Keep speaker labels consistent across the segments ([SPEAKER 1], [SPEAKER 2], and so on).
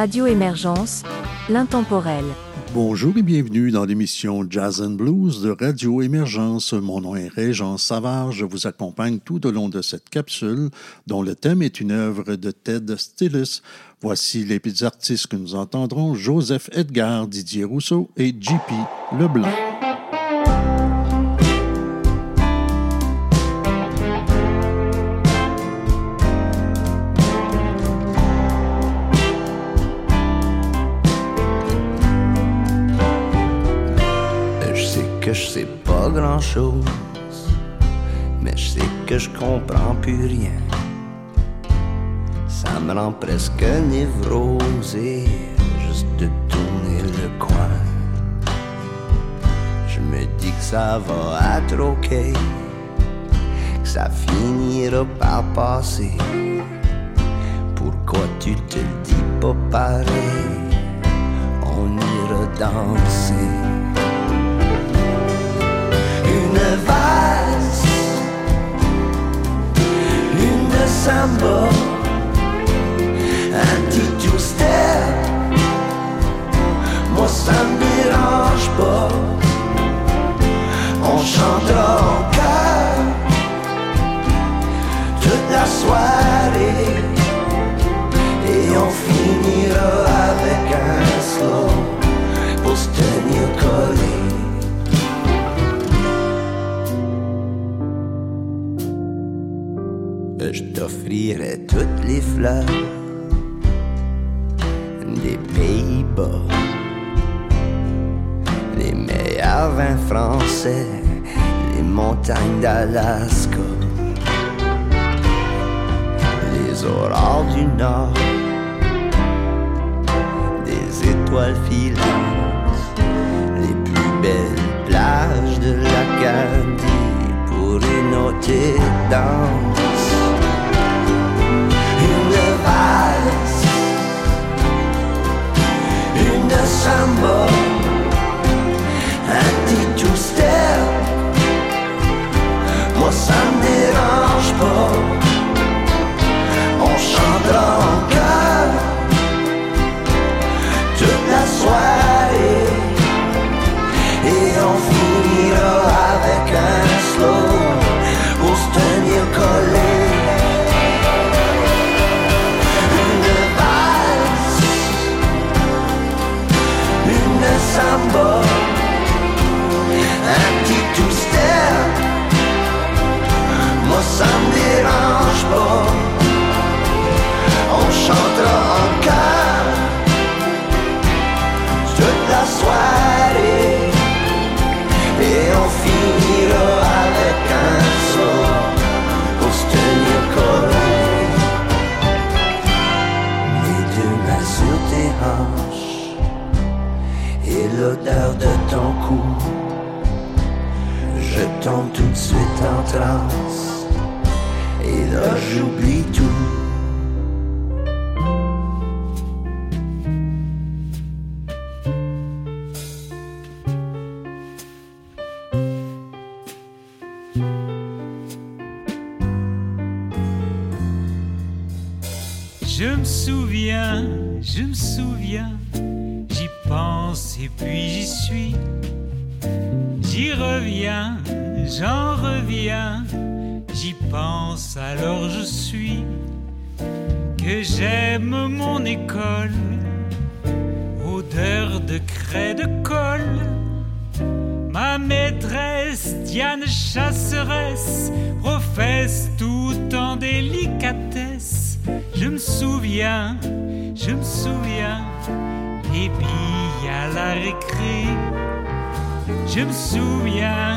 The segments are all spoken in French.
[SPEAKER 1] Radio Émergence, l'intemporel.
[SPEAKER 2] Bonjour et bienvenue dans l'émission Jazz and Blues de Radio Émergence. Mon nom est Régent Savard. Je vous accompagne tout au long de cette capsule dont le thème est une œuvre de Ted Stillis. Voici les petits artistes que nous entendrons Joseph Edgar, Didier Rousseau et JP Leblanc.
[SPEAKER 3] Grand chose, mais je sais que je comprends plus rien. Ça me rend presque névrosé juste de tourner le coin. Je me dis que ça va être ok, que ça finira par passer. Pourquoi tu te dis pas pareil? On ira danser une valse, une samba, un petit two-step. Moi ça me dérange pas, des Pays-Bas, les meilleurs vins français, les montagnes d'Alaska, les aurores du Nord, des étoiles filantes, les plus belles plages de l'Acadie pour une autre danse une Je
[SPEAKER 4] me souviens,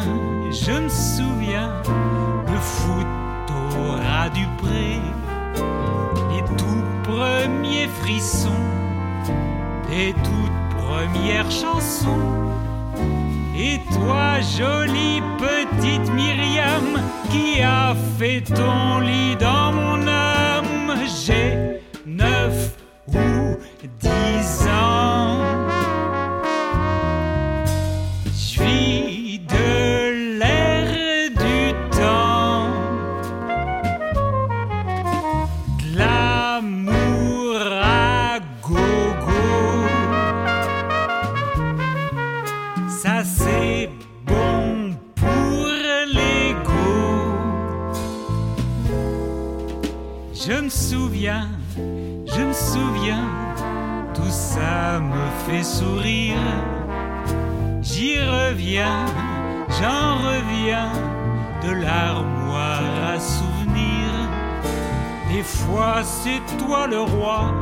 [SPEAKER 4] c'est toi le roi,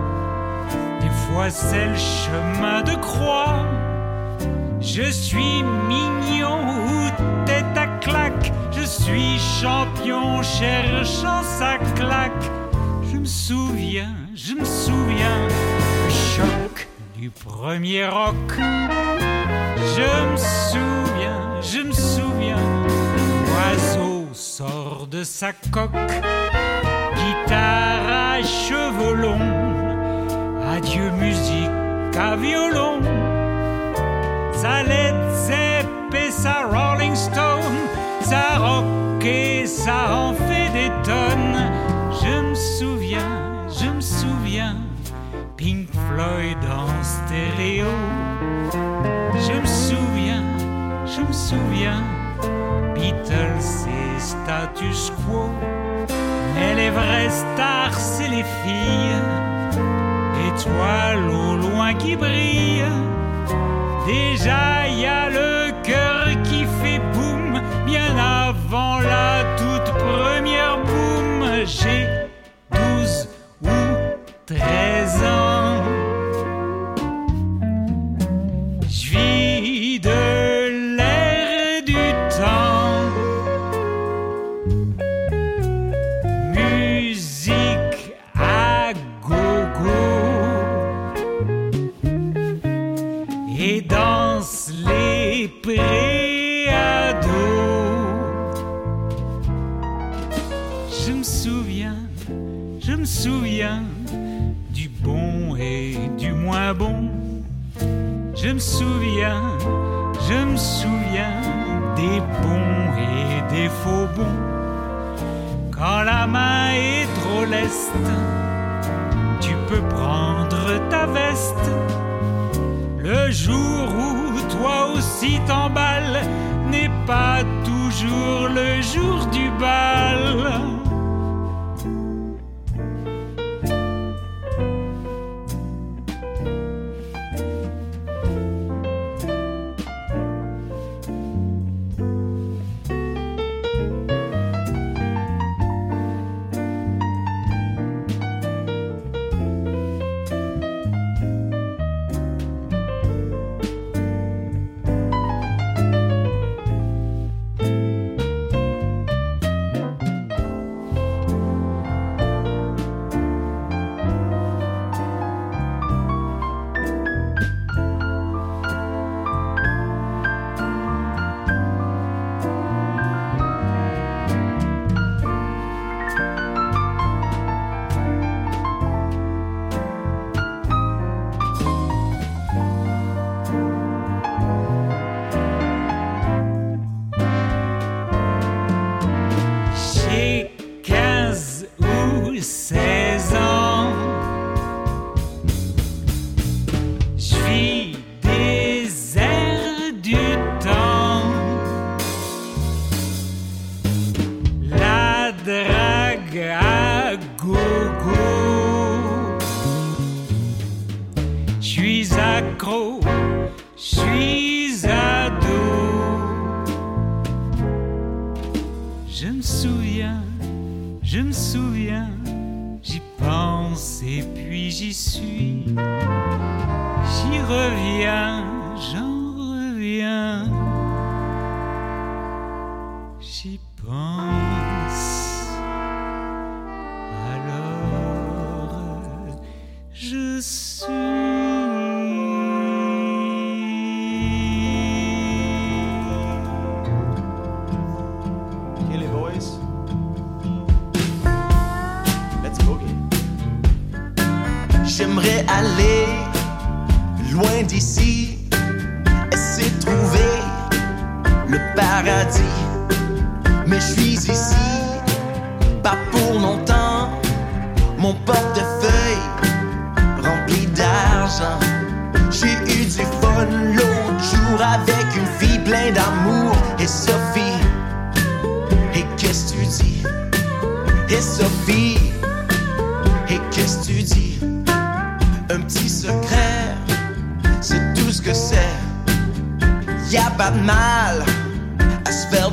[SPEAKER 4] des fois c'est le chemin de croix. Je suis mignon ou tête à claque, je suis champion cherchant sa claque. Je me souviens, je me souviens, le choc du premier rock. Je me souviens, je me souviens, l'oiseau sort de sa coque, cheveux longs, adieu musique à violon, sa Led Zepp et sa Rolling Stone, sa rock et ça en fait des tonnes. Je me souviens, je me souviens, Pink Floyd en stéréo. Je me souviens, je me souviens, Beatles et status quo. Mais les vraies stars, c'est les filles, étoiles au loin qui brillent. Déjà, y a le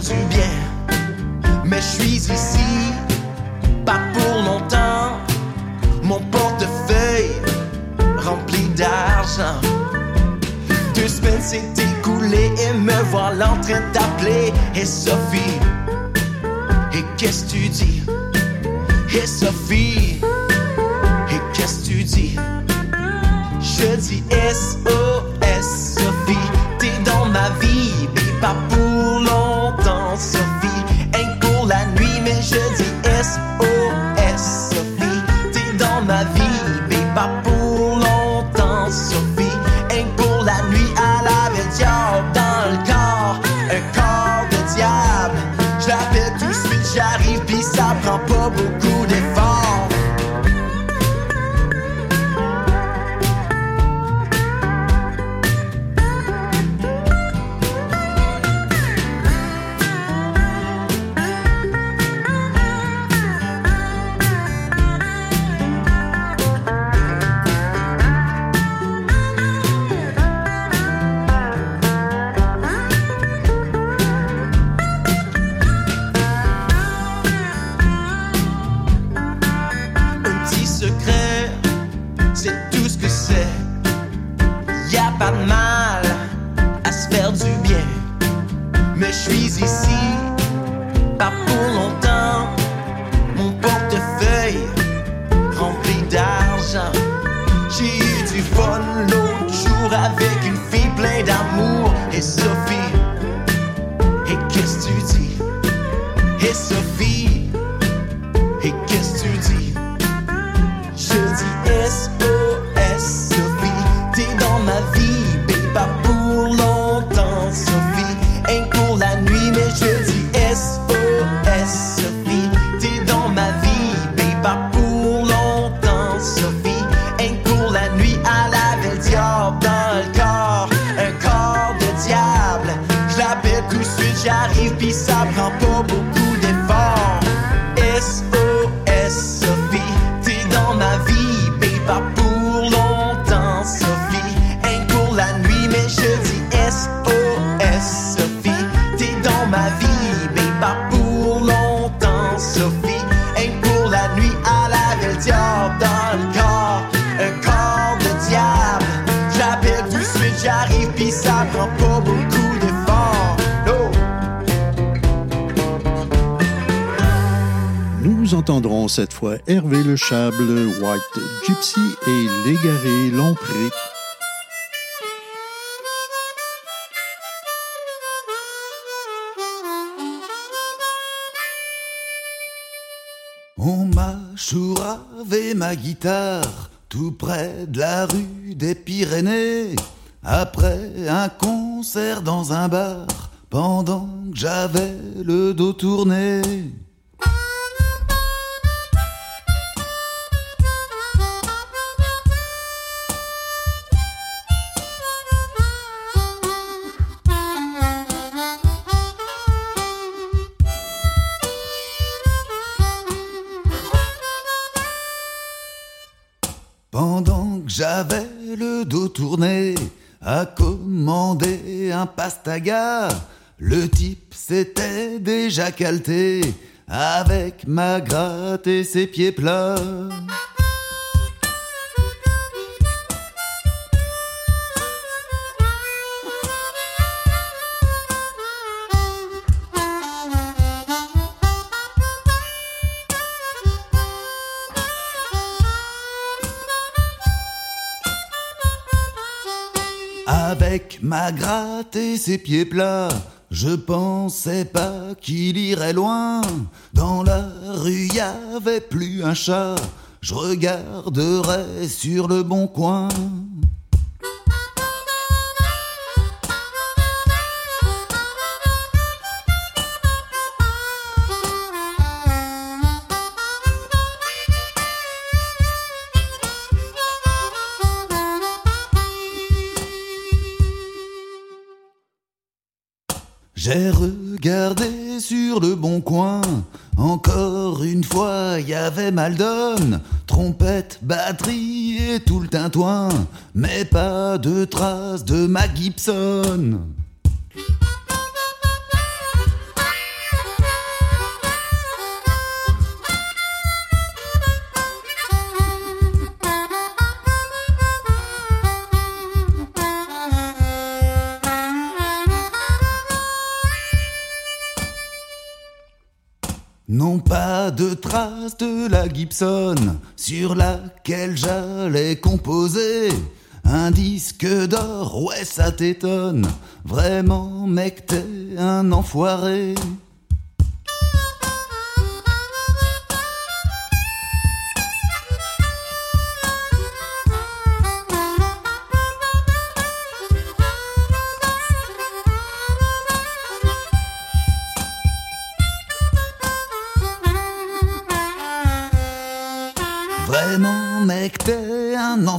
[SPEAKER 4] du
[SPEAKER 5] bien. Mais je suis ici, pas pour longtemps. Mon portefeuille rempli d'argent. Deux semaines s'est écoulées et me voilà en train d'appeler. Et Sophie, et qu'est-ce que tu dis? Et Sophie, et qu'est-ce que tu dis? Je dis SOS, Sophie, t'es dans ma vie, Et
[SPEAKER 2] cette fois Hervé Le Chable, White Gypsy et l'égaré Lompré.
[SPEAKER 6] On m'a chouravé ma guitare tout près de la rue des Pyrénées. Après un concert dans un bar, pendant que j'avais le dos tourné. Pendant que j'avais le dos tourné à commander un pastaga, le type s'était déjà calté avec ma gratte et ses pieds plats. Ma gratte et ses pieds plats, je pensais pas qu'il irait loin. Dans la rue, y avait plus un chat. Je regarderais sur le bon coin. J'ai regardé sur le bon coin, encore une fois y avait Maldon, trompette, batterie et tout le tintouin, mais pas de traces de ma Gibson. Pas de traces de la Gibson sur laquelle j'allais composer un disque d'or, ouais ça t'étonne, vraiment mec t'es un enfoiré.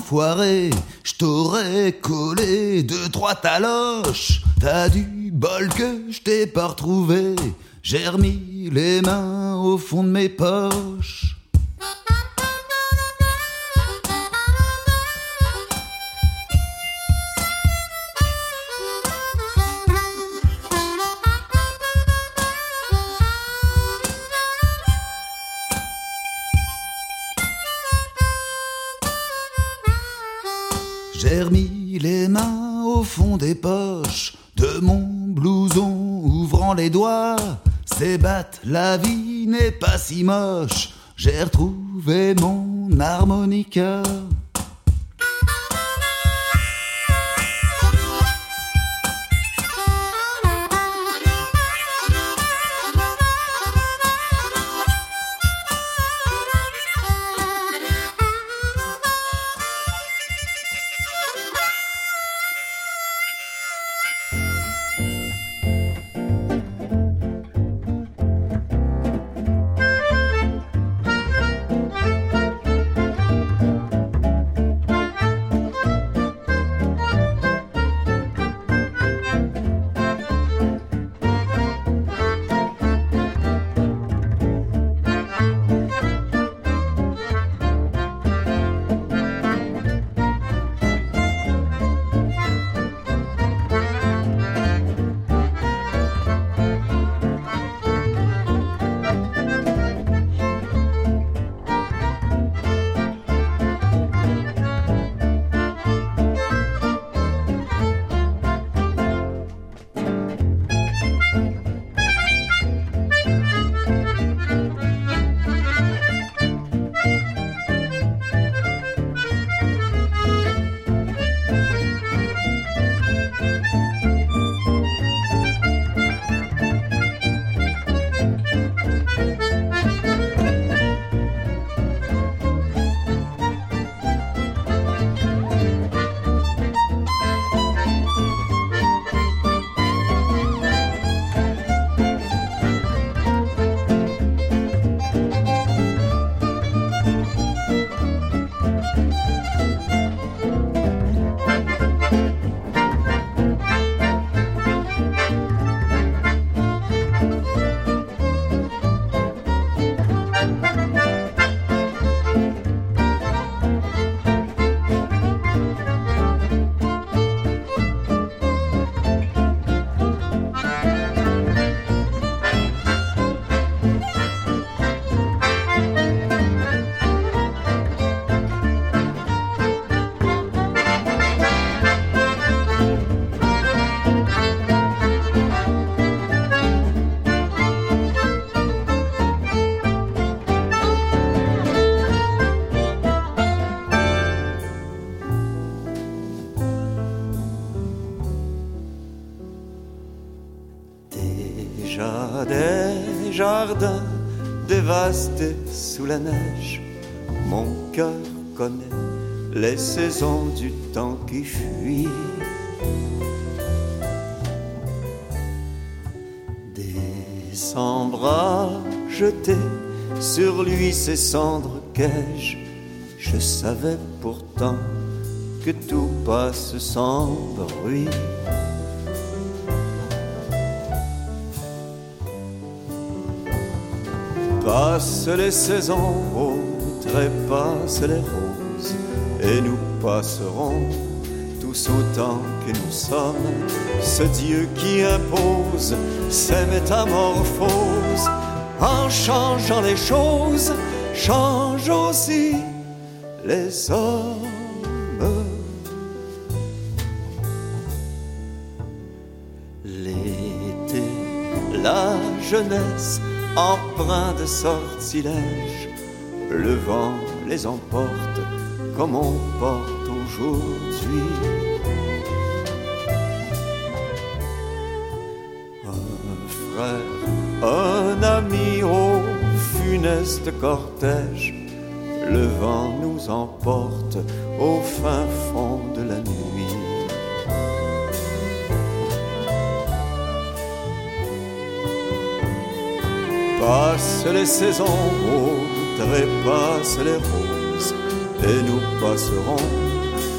[SPEAKER 6] Enfoiré Je t'aurais collé deux trois taloches. T'as du bol que je t'ai pas retrouvé. J'ai remis les mains au fond de mes poches C'est batte, la vie n'est pas si moche. J'ai retrouvé mon harmonica.
[SPEAKER 7] Des dévastés sous la neige, mon cœur connaît les saisons du temps qui fuit. Décembre a jeté sur lui ses cendres qu'ai-je Je savais pourtant que tout passe sans bruit. Passent les saisons, trépassent les roses, et nous passerons tous autant que nous sommes. Ce Dieu qui impose ses métamorphoses, en changeant les choses, change aussi les hommes. L'été, la jeunesse, empreint de sortilèges, le vent les emporte comme on porte aujourd'hui. Un frère, un ami au funeste cortège, le vent nous emporte au fin fond de la nuit. Passent les saisons, oh, trépassent les roses, et nous passerons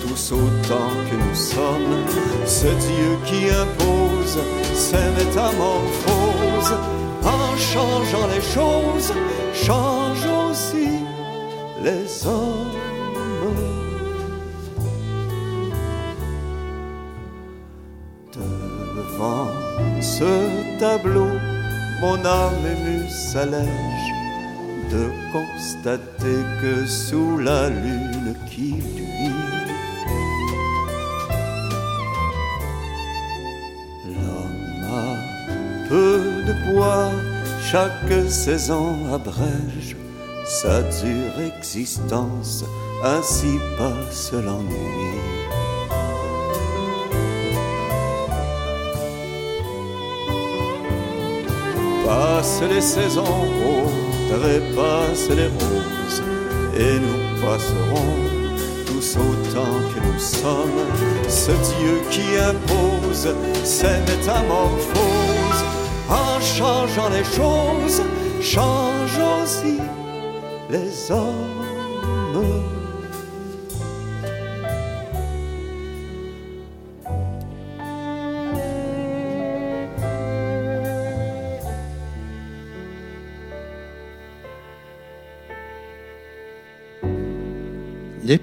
[SPEAKER 7] tous autant que nous sommes. Ce Dieu qui impose ses métamorphoses, en changeant les choses, change aussi les hommes. Devant ce tableau, mon âme émue s'allège de constater que sous la lune qui luit, l'homme a peu de poids, chaque saison abrège sa dure existence, ainsi passe l'ennui. Passent les saisons, oh, les roses, et nous passerons tous autant que nous sommes. Ce Dieu qui impose ses métamorphoses, en changeant les choses, change aussi les hommes.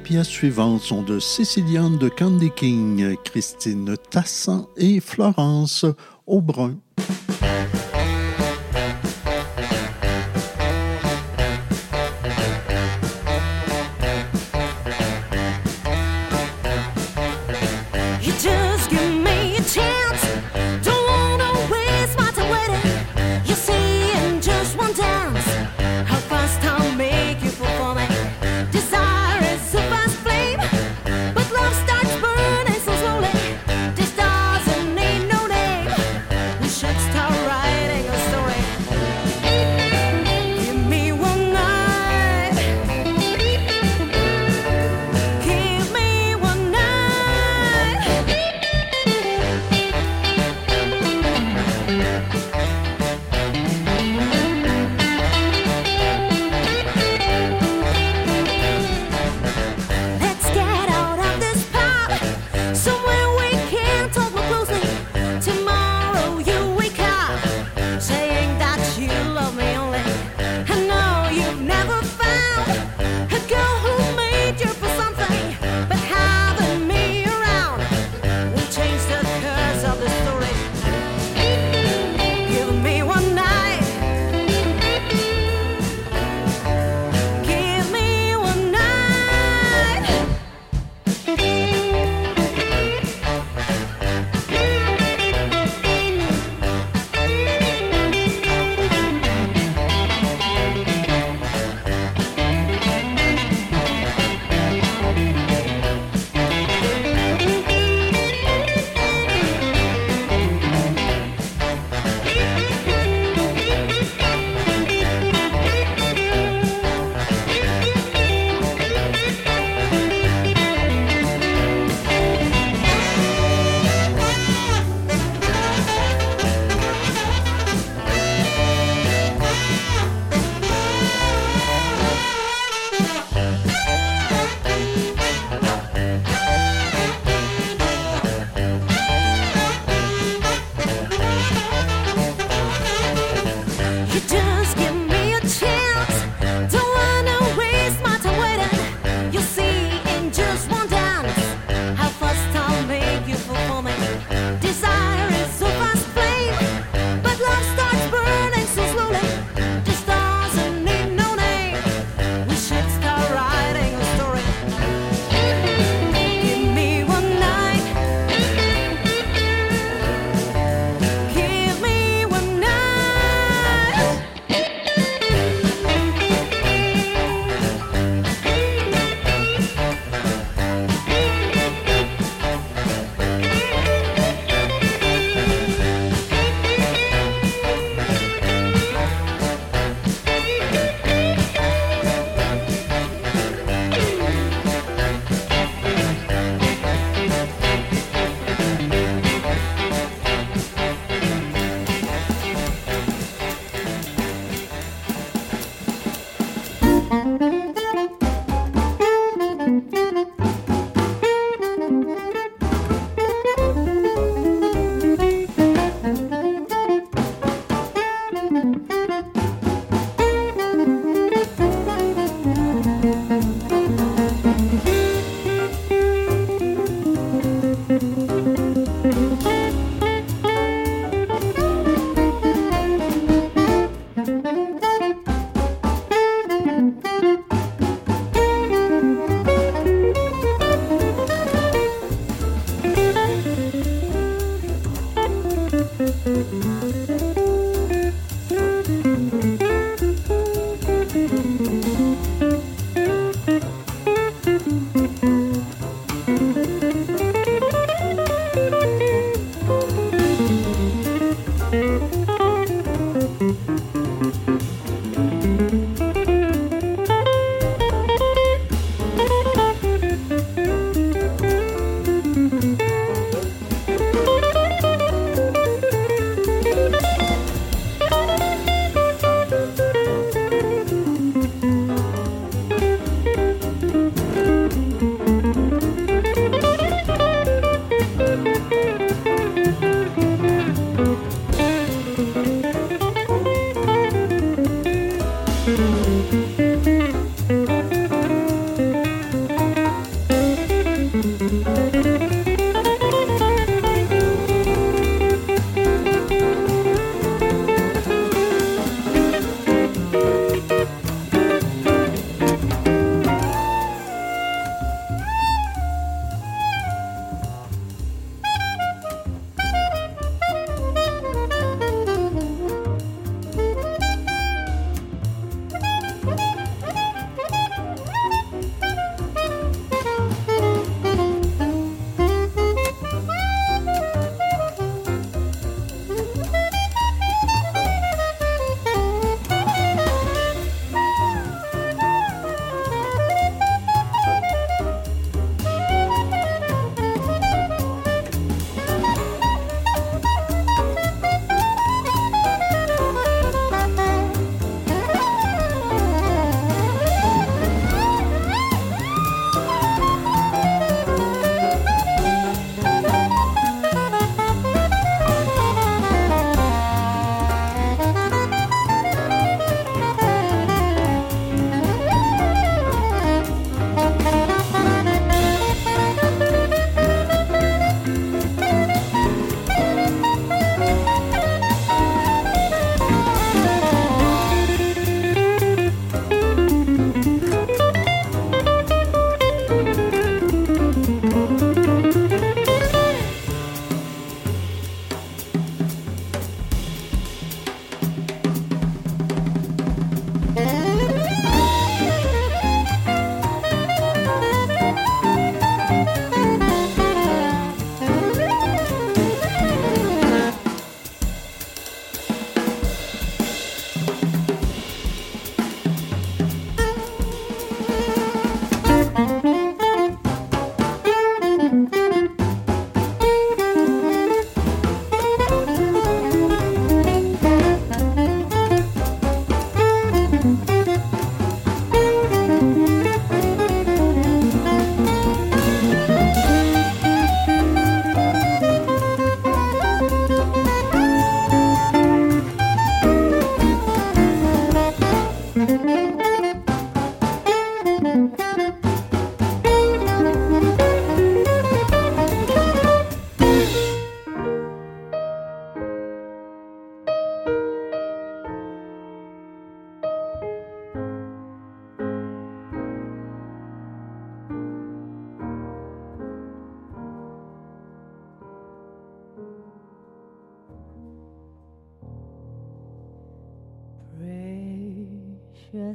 [SPEAKER 2] Pièces suivantes sont de Sicilienne de Candy King, Christine Tassin et Florence Aubrun.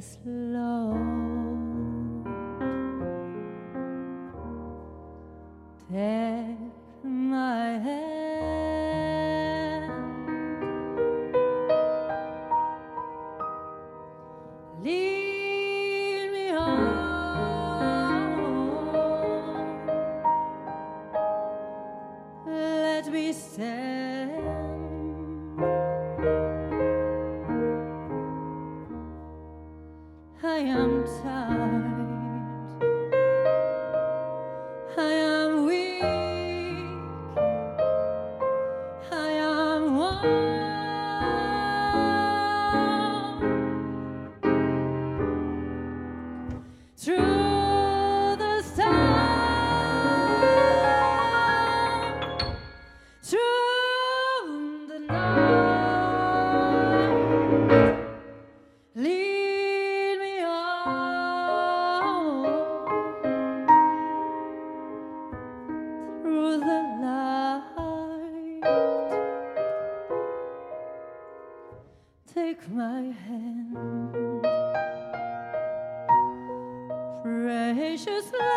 [SPEAKER 8] slow. precious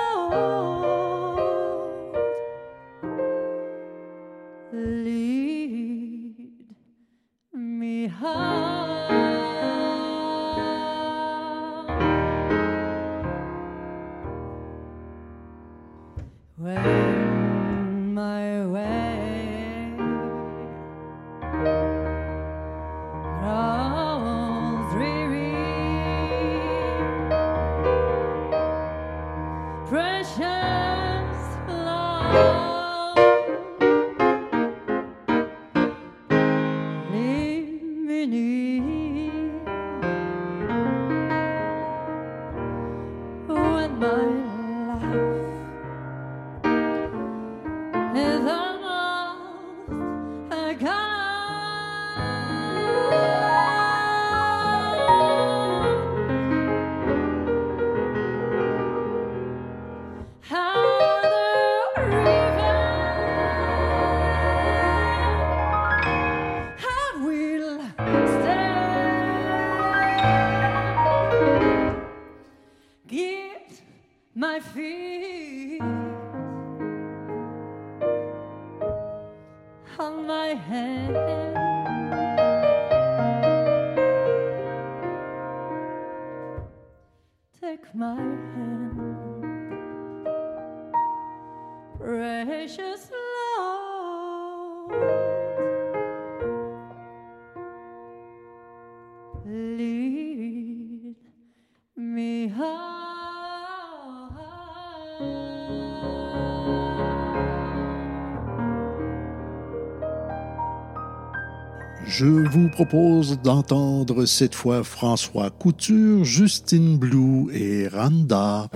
[SPEAKER 2] Je vous propose d'entendre cette fois François Couture, Justine Blou et Randa.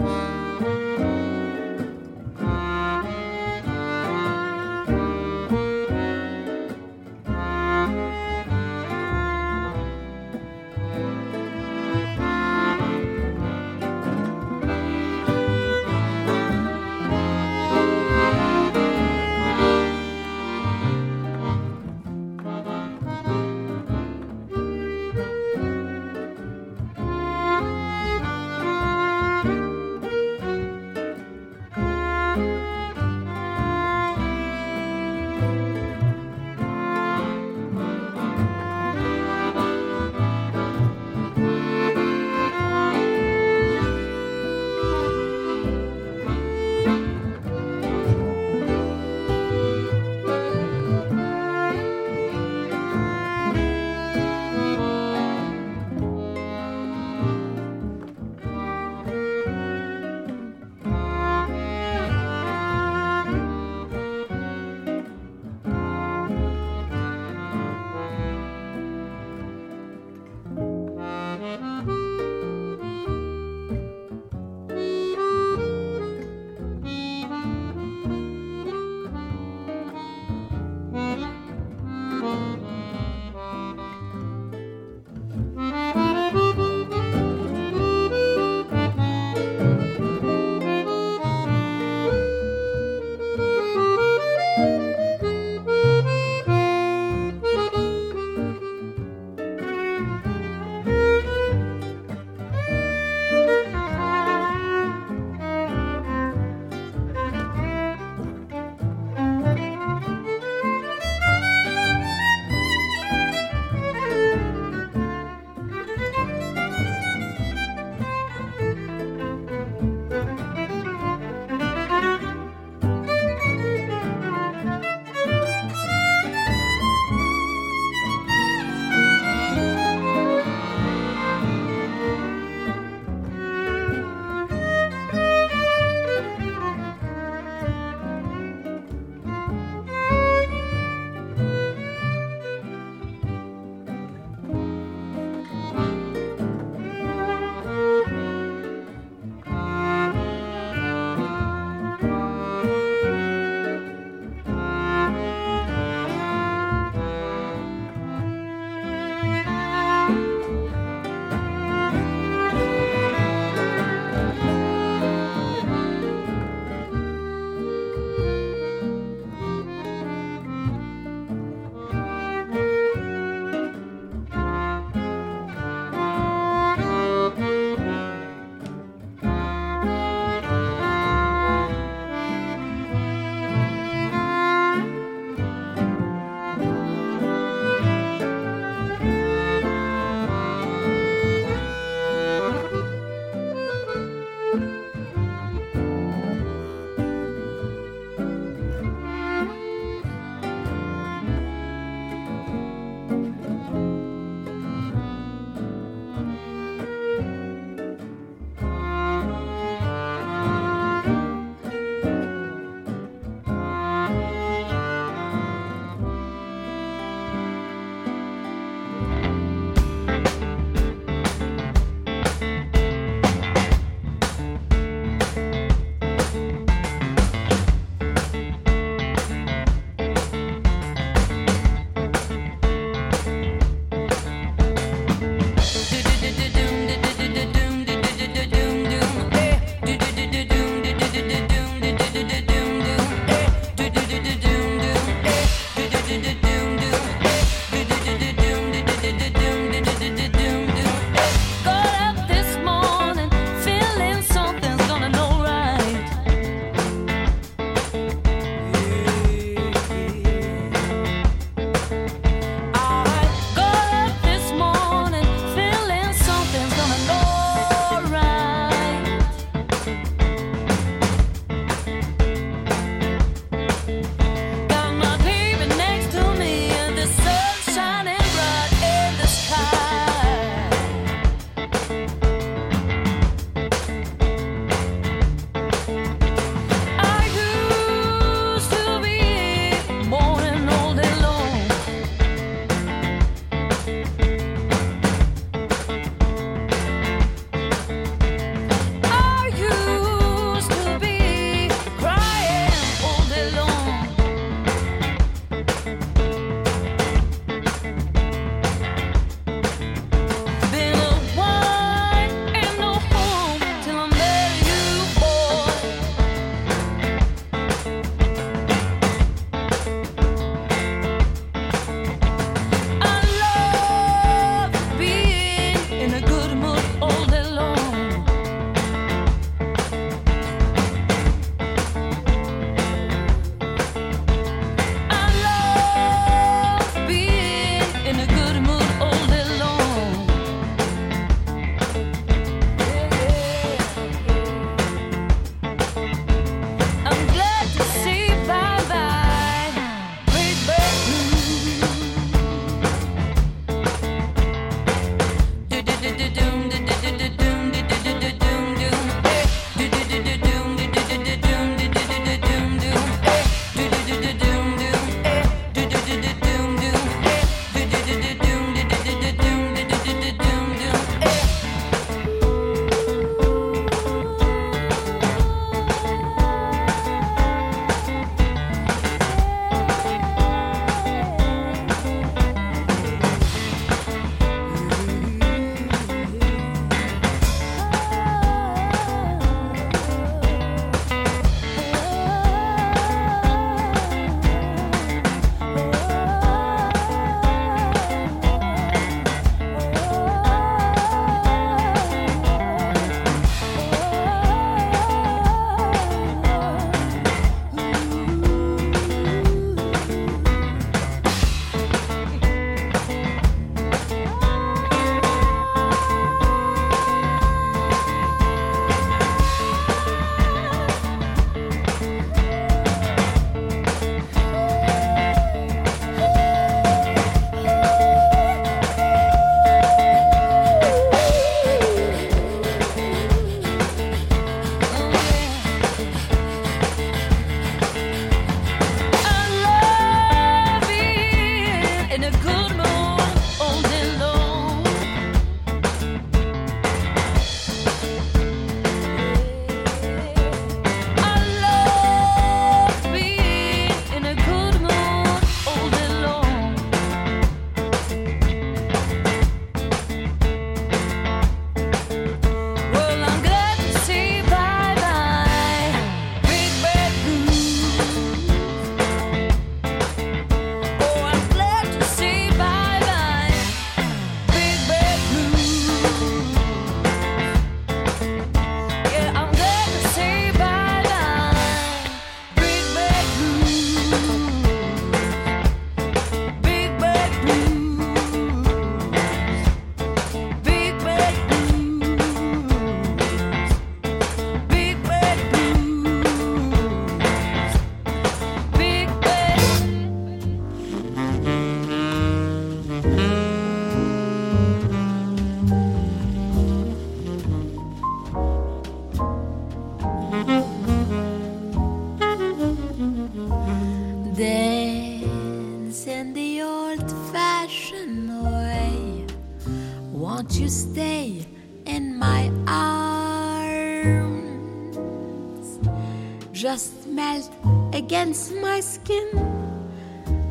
[SPEAKER 9] Just melt against my skin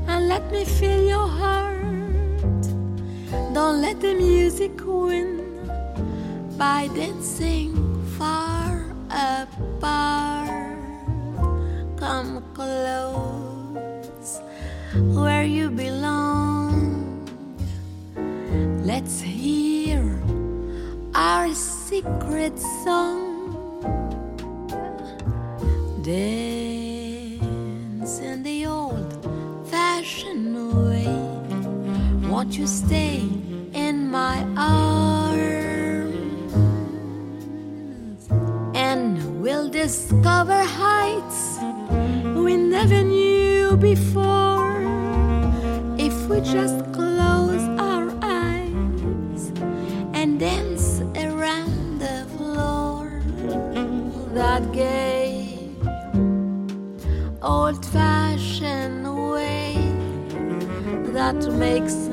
[SPEAKER 9] and let me feel your heart. Don't let the music win by dancing far apart. Come close where you belong. Let's hear our secret song. Dance in the old fashioned way. Won't you stay in my arms? And we'll discover heights we never knew before if we just makes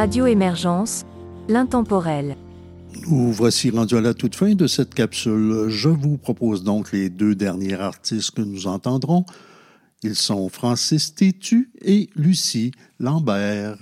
[SPEAKER 1] Radio Émergence, l'intemporel.
[SPEAKER 2] Nous voici rendus à la toute fin de cette capsule. Je vous propose donc les deux derniers artistes que nous entendrons. Ils sont Francis Tétu et Lucie Lambert.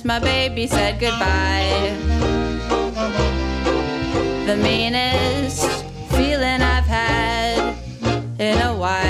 [SPEAKER 10] since my baby said goodbye. The meanest feeling I've had in a while.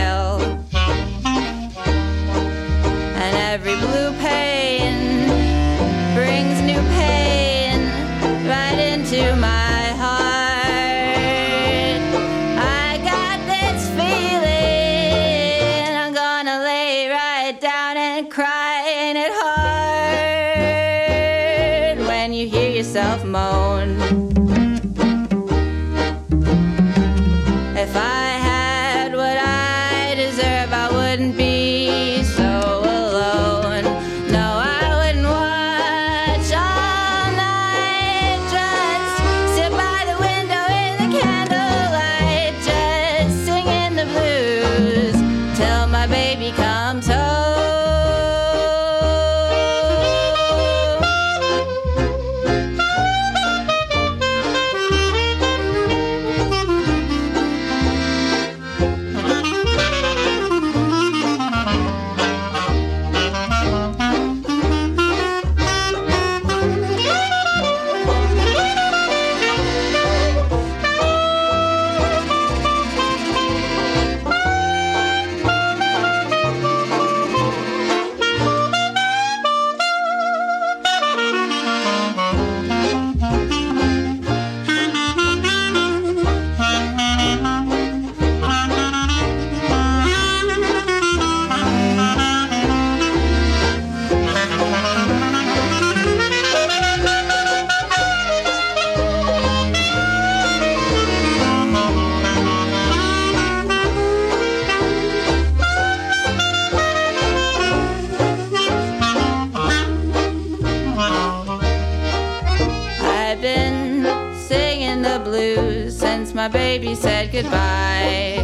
[SPEAKER 10] baby said goodbye.